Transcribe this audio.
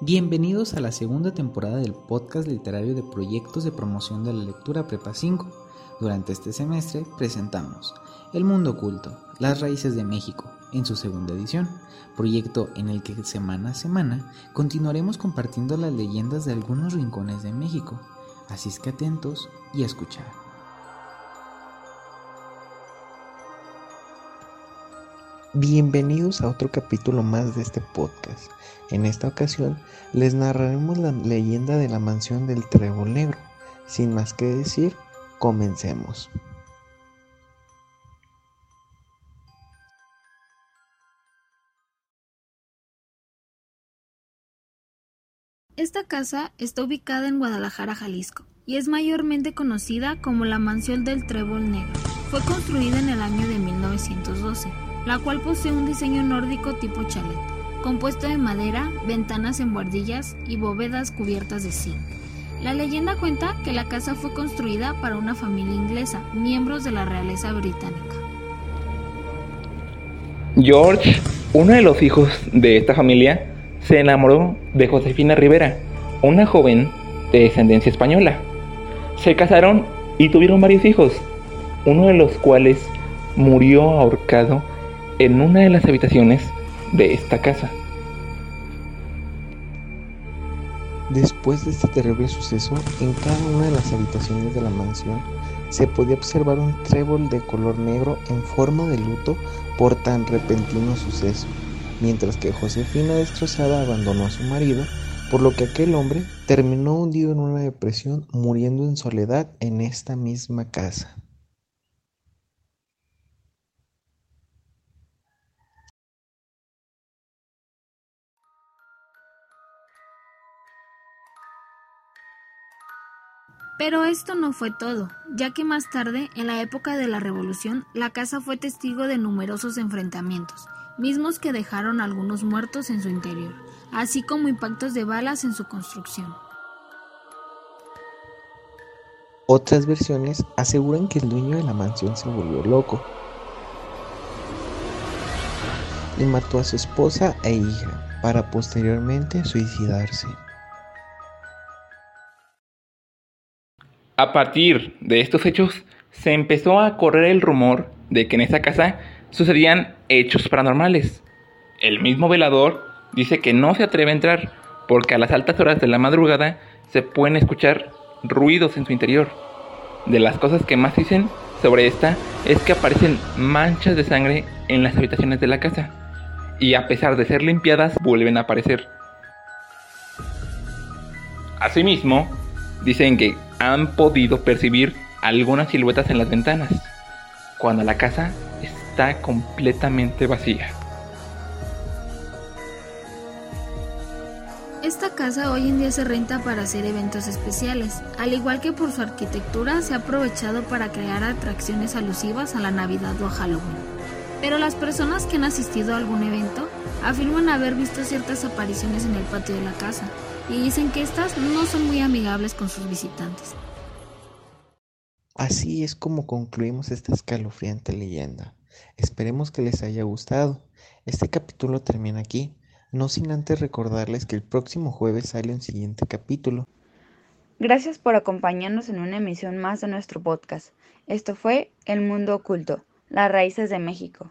Bienvenidos a la segunda temporada del podcast literario de proyectos de promoción de la lectura Prepa 5. Durante este semestre presentamos El Mundo Oculto, las raíces de México, en su segunda edición, proyecto en el que semana a semana continuaremos compartiendo las leyendas de algunos rincones de México. Así es que atentos y a escuchar. Bienvenidos a otro capítulo más de este podcast. En esta ocasión les narraremos la leyenda de la mansión del Trébol Negro. Sin más que decir, comencemos. Esta casa está ubicada en Guadalajara, Jalisco, y es mayormente conocida como la Mansión del Trébol Negro. Fue construida en el año de 1912 la cual posee un diseño nórdico tipo chalet, compuesto de madera, ventanas en buhardillas y bóvedas cubiertas de zinc. La leyenda cuenta que la casa fue construida para una familia inglesa, miembros de la realeza británica. George, uno de los hijos de esta familia, se enamoró de Josefina Rivera, una joven de descendencia española. Se casaron y tuvieron varios hijos, uno de los cuales murió ahorcado en una de las habitaciones de esta casa. Después de este terrible suceso, en cada una de las habitaciones de la mansión se podía observar un trébol de color negro en forma de luto por tan repentino suceso, mientras que Josefina destrozada abandonó a su marido, por lo que aquel hombre terminó hundido en una depresión muriendo en soledad en esta misma casa. Pero esto no fue todo, ya que más tarde, en la época de la Revolución, la casa fue testigo de numerosos enfrentamientos, mismos que dejaron algunos muertos en su interior, así como impactos de balas en su construcción. Otras versiones aseguran que el dueño de la mansión se volvió loco y mató a su esposa e hija para posteriormente suicidarse. A partir de estos hechos, se empezó a correr el rumor de que en esa casa sucedían hechos paranormales. El mismo velador dice que no se atreve a entrar porque a las altas horas de la madrugada se pueden escuchar ruidos en su interior. De las cosas que más dicen sobre esta es que aparecen manchas de sangre en las habitaciones de la casa y a pesar de ser limpiadas vuelven a aparecer. Asimismo, dicen que han podido percibir algunas siluetas en las ventanas, cuando la casa está completamente vacía. Esta casa hoy en día se renta para hacer eventos especiales, al igual que por su arquitectura se ha aprovechado para crear atracciones alusivas a la Navidad o a Halloween. Pero las personas que han asistido a algún evento afirman haber visto ciertas apariciones en el patio de la casa, y dicen que estas no son muy amigables con sus visitantes. Así es como concluimos esta escalofriante leyenda. Esperemos que les haya gustado. Este capítulo termina aquí, no sin antes recordarles que el próximo jueves sale un siguiente capítulo. Gracias por acompañarnos en una emisión más de nuestro podcast. Esto fue El Mundo Oculto, las raíces de México.